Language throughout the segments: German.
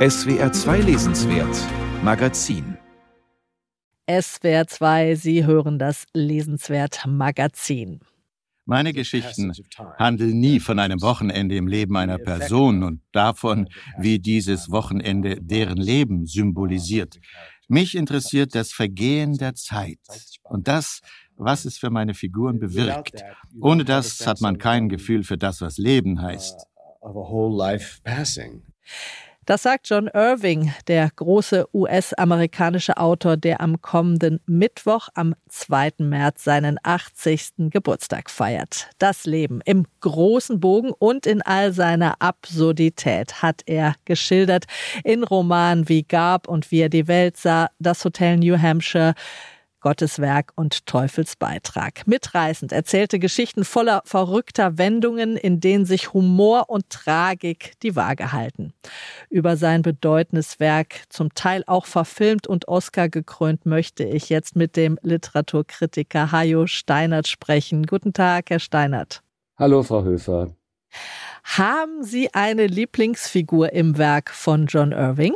SWR 2 Lesenswert Magazin SWR 2, Sie hören das Lesenswert Magazin. Meine Geschichten handeln nie von einem Wochenende im Leben einer Person und davon, wie dieses Wochenende deren Leben symbolisiert. Mich interessiert das Vergehen der Zeit und das, was es für meine Figuren bewirkt. Ohne das hat man kein Gefühl für das, was Leben heißt. Das sagt John Irving, der große US-amerikanische Autor, der am kommenden Mittwoch, am 2. März, seinen 80. Geburtstag feiert. Das Leben im großen Bogen und in all seiner Absurdität hat er geschildert in Romanen wie Gab und wie er die Welt sah, das Hotel New Hampshire, Gottes Werk und Teufels Beitrag. Mitreißend erzählte Geschichten voller verrückter Wendungen, in denen sich Humor und Tragik die Waage halten. Über sein bedeutendes Werk, zum Teil auch verfilmt und Oscar gekrönt, möchte ich jetzt mit dem Literaturkritiker Hajo Steinert sprechen. Guten Tag, Herr Steinert. Hallo, Frau Höfer. Haben Sie eine Lieblingsfigur im Werk von John Irving?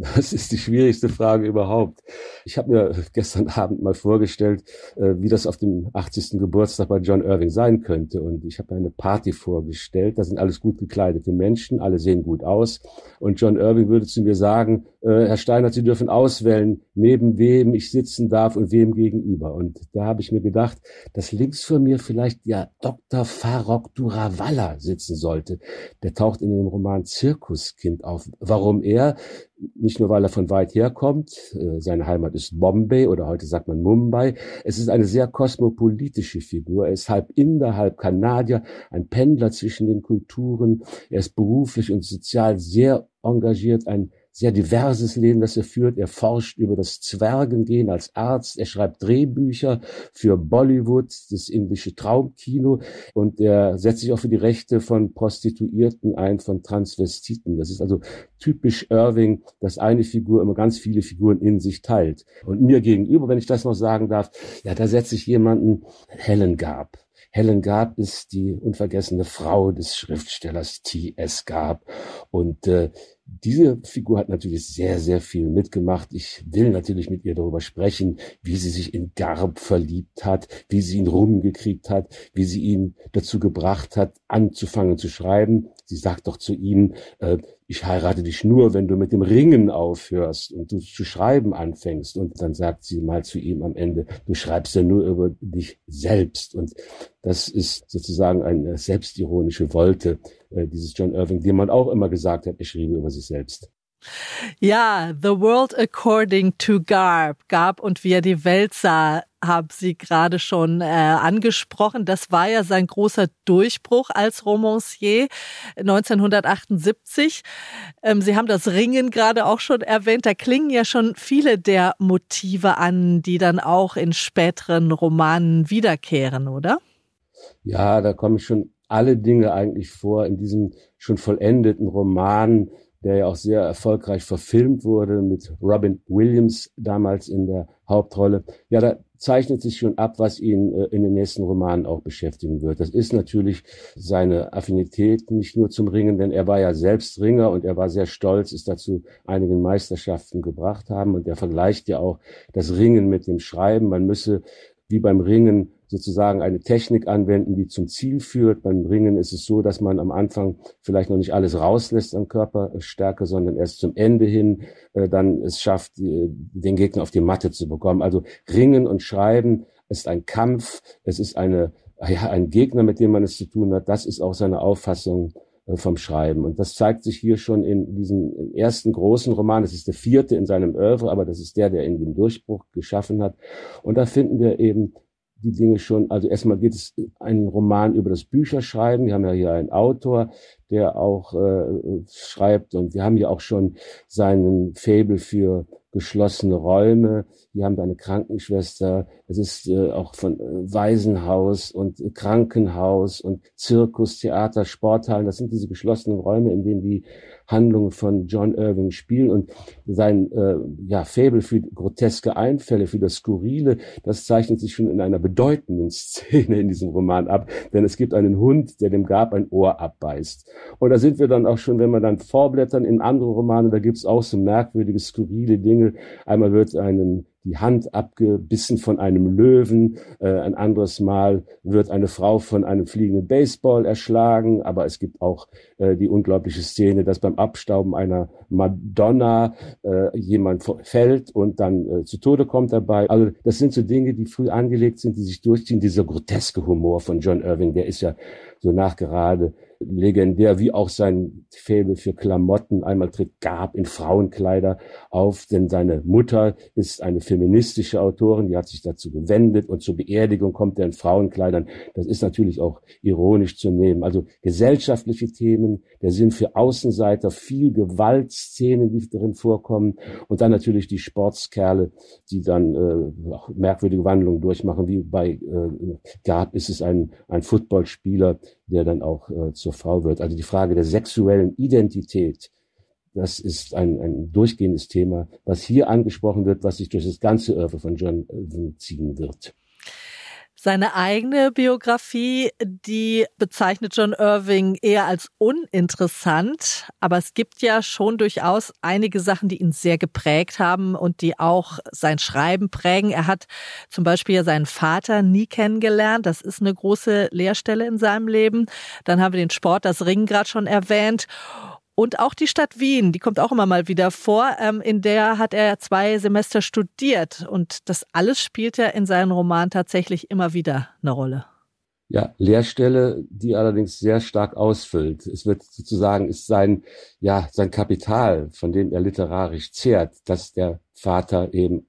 Das ist die schwierigste Frage überhaupt. Ich habe mir gestern Abend mal vorgestellt, äh, wie das auf dem 80. Geburtstag bei John Irving sein könnte. Und ich habe eine Party vorgestellt. Da sind alles gut gekleidete Menschen, alle sehen gut aus. Und John Irving würde zu mir sagen, äh, Herr Steiner, Sie dürfen auswählen, neben wem ich sitzen darf und wem gegenüber. Und da habe ich mir gedacht, dass links von mir vielleicht ja Dr. Farok Durawalla sitzen sollte. Der taucht in dem Roman Zirkuskind auf. Warum er? Nicht nur, weil er von weit herkommt. Äh, seine Heimat ist Bombay oder heute sagt man Mumbai. Es ist eine sehr kosmopolitische Figur. Er ist halb Inder, halb Kanadier, ein Pendler zwischen den Kulturen. Er ist beruflich und sozial sehr engagiert, ein sehr diverses Leben, das er führt. Er forscht über das Zwergengehen als Arzt. Er schreibt Drehbücher für Bollywood, das indische Traumkino. Und er setzt sich auch für die Rechte von Prostituierten ein, von Transvestiten. Das ist also typisch Irving, dass eine Figur immer ganz viele Figuren in sich teilt. Und mir gegenüber, wenn ich das noch sagen darf, ja, da setze ich jemanden, Helen Gab. Helen Gab ist die unvergessene Frau des Schriftstellers T.S. Gab. Und äh, diese Figur hat natürlich sehr, sehr viel mitgemacht. Ich will natürlich mit ihr darüber sprechen, wie sie sich in Garb verliebt hat, wie sie ihn rumgekriegt hat, wie sie ihn dazu gebracht hat, anzufangen zu schreiben. Sie sagt doch zu ihm, äh, ich heirate dich nur, wenn du mit dem Ringen aufhörst und du zu schreiben anfängst. Und dann sagt sie mal zu ihm am Ende, du schreibst ja nur über dich selbst. Und das ist sozusagen eine selbstironische Wolte äh, dieses John Irving, dem man auch immer gesagt hat, er schriebe über sich selbst. Ja, The World According to Garb, Garb und wie er die Welt sah, haben Sie gerade schon äh, angesprochen. Das war ja sein großer Durchbruch als Romancier 1978. Ähm, Sie haben das Ringen gerade auch schon erwähnt. Da klingen ja schon viele der Motive an, die dann auch in späteren Romanen wiederkehren, oder? Ja, da kommen schon alle Dinge eigentlich vor in diesem schon vollendeten Roman, der ja auch sehr erfolgreich verfilmt wurde mit Robin Williams damals in der Hauptrolle. Ja, da zeichnet sich schon ab, was ihn äh, in den nächsten Romanen auch beschäftigen wird. Das ist natürlich seine Affinität nicht nur zum Ringen, denn er war ja selbst Ringer und er war sehr stolz, ist dazu einigen Meisterschaften gebracht haben und er vergleicht ja auch das Ringen mit dem Schreiben. Man müsse wie beim Ringen sozusagen eine Technik anwenden, die zum Ziel führt. Beim Ringen ist es so, dass man am Anfang vielleicht noch nicht alles rauslässt an Körperstärke, sondern erst zum Ende hin äh, dann es schafft, äh, den Gegner auf die Matte zu bekommen. Also Ringen und Schreiben ist ein Kampf, es ist eine, ja, ein Gegner, mit dem man es zu tun hat. Das ist auch seine Auffassung vom Schreiben. Und das zeigt sich hier schon in diesem ersten großen Roman. Das ist der vierte in seinem Oeuvre, aber das ist der, der in den Durchbruch geschaffen hat. Und da finden wir eben die Dinge schon, also erstmal geht es einen Roman über das Bücherschreiben. Wir haben ja hier einen Autor, der auch äh, schreibt und wir haben ja auch schon seinen Fabel für geschlossene Räume. Wir haben eine Krankenschwester. Es ist äh, auch von äh, Waisenhaus und äh, Krankenhaus und Zirkus, Theater, Sporthallen. Das sind diese geschlossenen Räume, in denen die Handlungen von John Irving spielen und sein äh, ja, Fabel für groteske Einfälle, für das Skurrile, das zeichnet sich schon in einer bedeutenden Szene in diesem Roman ab, denn es gibt einen Hund, der dem Gab ein Ohr abbeißt. Und da sind wir dann auch schon, wenn wir dann vorblättern in andere Romane, da gibt's auch so merkwürdige, skurrile Dinge. Einmal wird einem die Hand abgebissen von einem Löwen. Äh, ein anderes Mal wird eine Frau von einem fliegenden Baseball erschlagen. Aber es gibt auch äh, die unglaubliche Szene, dass beim Abstauben einer Madonna äh, jemand fällt und dann äh, zu Tode kommt dabei. Also das sind so Dinge, die früh angelegt sind, die sich durchziehen. Dieser groteske Humor von John Irving, der ist ja so nachgerade legendär, wie auch sein Faible für Klamotten. Einmal tritt Gab in Frauenkleider auf, denn seine Mutter ist eine feministische Autorin, die hat sich dazu gewendet und zur Beerdigung kommt er in Frauenkleidern. Das ist natürlich auch ironisch zu nehmen. Also gesellschaftliche Themen, der Sinn für Außenseiter, viel Gewaltszenen, die drin vorkommen und dann natürlich die Sportskerle, die dann äh, auch merkwürdige Wandlungen durchmachen, wie bei äh, Gab ist es ein, ein Footballspieler, der dann auch äh, zur Frau wird. Also die Frage der sexuellen Identität, das ist ein, ein durchgehendes Thema, was hier angesprochen wird, was sich durch das ganze Oeuvre von John ziehen wird. Seine eigene Biografie, die bezeichnet John Irving eher als uninteressant, aber es gibt ja schon durchaus einige Sachen, die ihn sehr geprägt haben und die auch sein Schreiben prägen. Er hat zum Beispiel ja seinen Vater nie kennengelernt. Das ist eine große Leerstelle in seinem Leben. Dann haben wir den Sport, das Ringen gerade schon erwähnt. Und auch die Stadt Wien, die kommt auch immer mal wieder vor. Ähm, in der hat er zwei Semester studiert. Und das alles spielt ja in seinem Roman tatsächlich immer wieder eine Rolle. Ja, Lehrstelle, die allerdings sehr stark ausfüllt. Es wird sozusagen, ist sein, ja, sein Kapital, von dem er literarisch zehrt, dass der Vater eben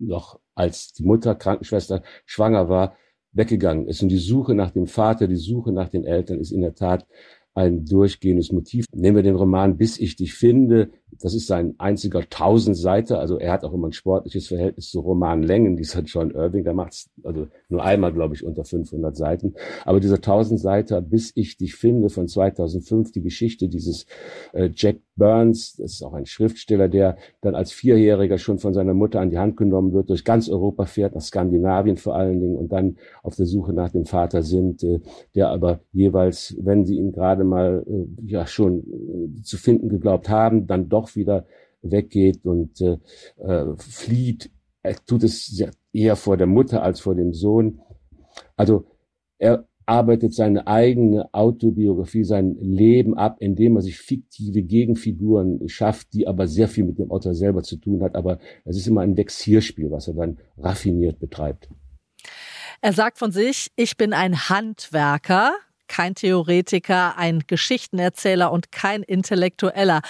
noch als die Mutter Krankenschwester schwanger war, weggegangen ist. Und die Suche nach dem Vater, die Suche nach den Eltern ist in der Tat ein durchgehendes Motiv. Nehmen wir den Roman Bis ich dich finde, das ist sein einziger Tausendseiter. Also er hat auch immer ein sportliches Verhältnis zu Romanlängen. Dieser John Irving, der macht es also nur einmal, glaube ich, unter 500 Seiten. Aber dieser Tausendseiter, bis ich dich finde, von 2005, die Geschichte dieses äh, Jack Burns, das ist auch ein Schriftsteller, der dann als Vierjähriger schon von seiner Mutter an die Hand genommen wird, durch ganz Europa fährt, nach Skandinavien vor allen Dingen und dann auf der Suche nach dem Vater sind, äh, der aber jeweils, wenn sie ihn gerade mal äh, ja schon äh, zu finden geglaubt haben, dann doch wieder weggeht und äh, äh, flieht. Er tut es eher vor der Mutter als vor dem Sohn. Also er arbeitet seine eigene Autobiografie, sein Leben ab, indem er sich fiktive Gegenfiguren schafft, die aber sehr viel mit dem Autor selber zu tun hat. Aber es ist immer ein Vexierspiel, was er dann raffiniert betreibt. Er sagt von sich, ich bin ein Handwerker kein Theoretiker, ein Geschichtenerzähler und kein Intellektueller.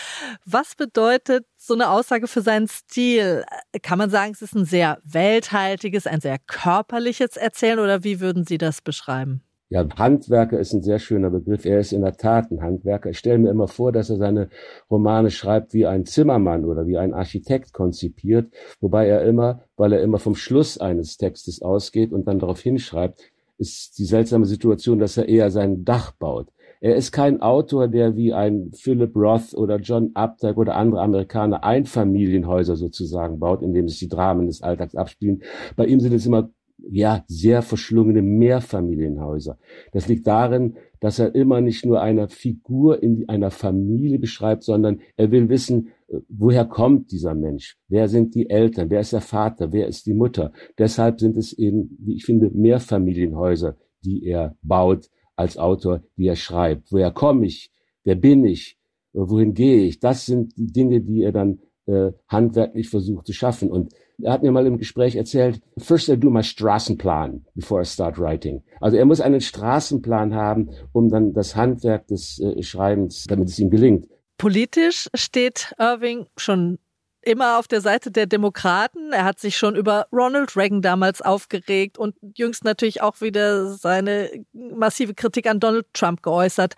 Was bedeutet so eine Aussage für seinen Stil? Kann man sagen, es ist ein sehr welthaltiges, ein sehr körperliches Erzählen oder wie würden Sie das beschreiben? Ja, Handwerker ist ein sehr schöner Begriff. Er ist in der Tat ein Handwerker. Ich stelle mir immer vor, dass er seine Romane schreibt wie ein Zimmermann oder wie ein Architekt konzipiert, wobei er immer, weil er immer vom Schluss eines Textes ausgeht und dann darauf hinschreibt, ist die seltsame Situation, dass er eher sein Dach baut. Er ist kein Autor, der wie ein Philip Roth oder John Updike oder andere Amerikaner Einfamilienhäuser sozusagen baut, in dem sich die Dramen des Alltags abspielen. Bei ihm sind es immer ja, sehr verschlungene Mehrfamilienhäuser. Das liegt darin, dass er immer nicht nur eine Figur in einer Familie beschreibt, sondern er will wissen, woher kommt dieser Mensch? Wer sind die Eltern? Wer ist der Vater? Wer ist die Mutter? Deshalb sind es eben, wie ich finde, Mehrfamilienhäuser, die er baut als Autor, die er schreibt. Woher komme ich? Wer bin ich? Wohin gehe ich? Das sind die Dinge, die er dann äh, handwerklich versucht zu schaffen. Und er hat mir mal im Gespräch erzählt, first I do my Straßenplan before I start writing. Also er muss einen Straßenplan haben, um dann das Handwerk des äh, Schreibens, damit es ihm gelingt. Politisch steht Irving schon immer auf der Seite der Demokraten. Er hat sich schon über Ronald Reagan damals aufgeregt und jüngst natürlich auch wieder seine massive Kritik an Donald Trump geäußert.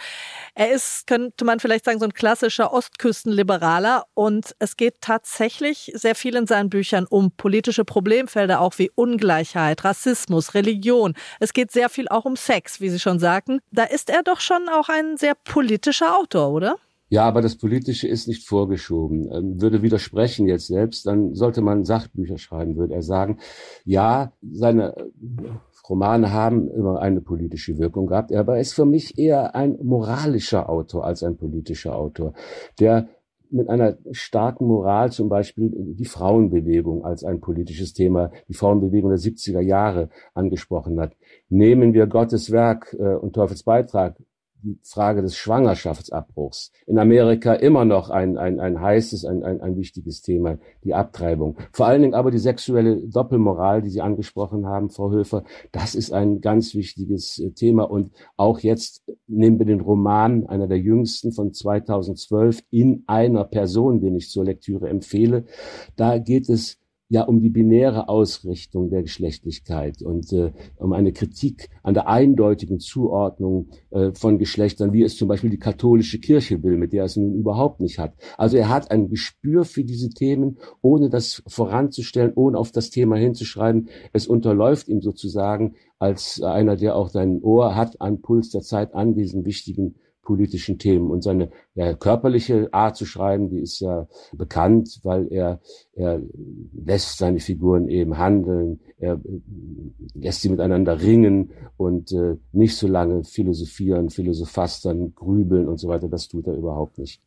Er ist, könnte man vielleicht sagen, so ein klassischer Ostküstenliberaler und es geht tatsächlich sehr viel in seinen Büchern um politische Problemfelder, auch wie Ungleichheit, Rassismus, Religion. Es geht sehr viel auch um Sex, wie Sie schon sagten. Da ist er doch schon auch ein sehr politischer Autor, oder? Ja, aber das Politische ist nicht vorgeschoben. Ähm, würde widersprechen jetzt selbst, dann sollte man Sachbücher schreiben, würde er sagen. Ja, seine äh, Romane haben immer eine politische Wirkung gehabt, aber er ist für mich eher ein moralischer Autor als ein politischer Autor, der mit einer starken Moral zum Beispiel die Frauenbewegung als ein politisches Thema, die Frauenbewegung der 70er Jahre angesprochen hat. Nehmen wir Gottes Werk äh, und Teufels Beitrag die Frage des Schwangerschaftsabbruchs. In Amerika immer noch ein, ein, ein heißes, ein, ein, ein wichtiges Thema, die Abtreibung. Vor allen Dingen aber die sexuelle Doppelmoral, die Sie angesprochen haben, Frau Höfer, das ist ein ganz wichtiges äh, Thema. Und auch jetzt nehmen wir den Roman, einer der jüngsten von 2012, in einer Person, den ich zur Lektüre empfehle. Da geht es ja um die binäre Ausrichtung der Geschlechtlichkeit und äh, um eine Kritik an der eindeutigen Zuordnung äh, von Geschlechtern, wie es zum Beispiel die katholische Kirche will, mit der es nun überhaupt nicht hat. Also er hat ein Gespür für diese Themen, ohne das voranzustellen, ohne auf das Thema hinzuschreiben. Es unterläuft ihm sozusagen als einer, der auch sein Ohr hat an Puls der Zeit an diesen wichtigen politischen Themen. Und seine ja, körperliche Art zu schreiben, die ist ja bekannt, weil er, er lässt seine Figuren eben handeln, er lässt sie miteinander ringen und äh, nicht so lange philosophieren, philosophastern, grübeln und so weiter. Das tut er überhaupt nicht.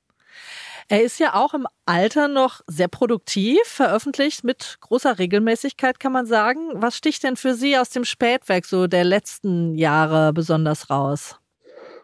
Er ist ja auch im Alter noch sehr produktiv, veröffentlicht mit großer Regelmäßigkeit, kann man sagen. Was sticht denn für Sie aus dem Spätwerk so der letzten Jahre besonders raus?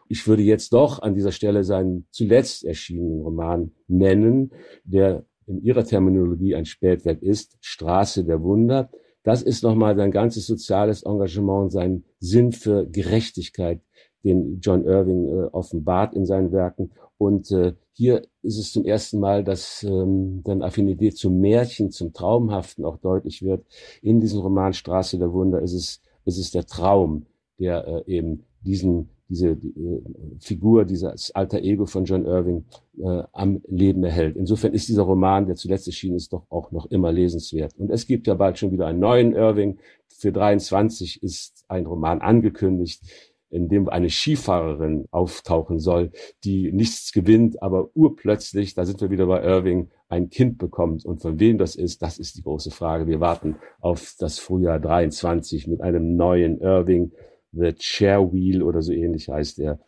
Ich würde jetzt doch an dieser Stelle seinen zuletzt erschienenen Roman nennen, der in ihrer Terminologie ein Spätwerk ist, Straße der Wunder. Das ist nochmal sein ganzes soziales Engagement, sein Sinn für Gerechtigkeit, den John Irving äh, offenbart in seinen Werken. Und äh, hier ist es zum ersten Mal, dass ähm, dann Affinität zum Märchen, zum Traumhaften auch deutlich wird. In diesem Roman Straße der Wunder ist es, ist es der Traum, der äh, eben diesen diese die, äh, Figur, dieses alter Ego von John Irving äh, am Leben erhält. Insofern ist dieser Roman, der zuletzt erschienen ist, doch auch noch immer lesenswert. Und es gibt ja bald schon wieder einen neuen Irving. Für 23 ist ein Roman angekündigt, in dem eine Skifahrerin auftauchen soll, die nichts gewinnt, aber urplötzlich, da sind wir wieder bei Irving, ein Kind bekommt. Und von wem das ist, das ist die große Frage. Wir warten auf das Frühjahr 23 mit einem neuen Irving The Chair Wheel oder so ähnlich heißt er.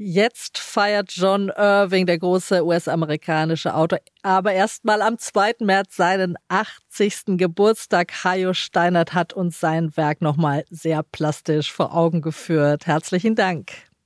Jetzt feiert John Irving, der große US-amerikanische Autor, aber erstmal am 2. März seinen 80. Geburtstag. Hajo Steinert hat uns sein Werk nochmal sehr plastisch vor Augen geführt. Herzlichen Dank.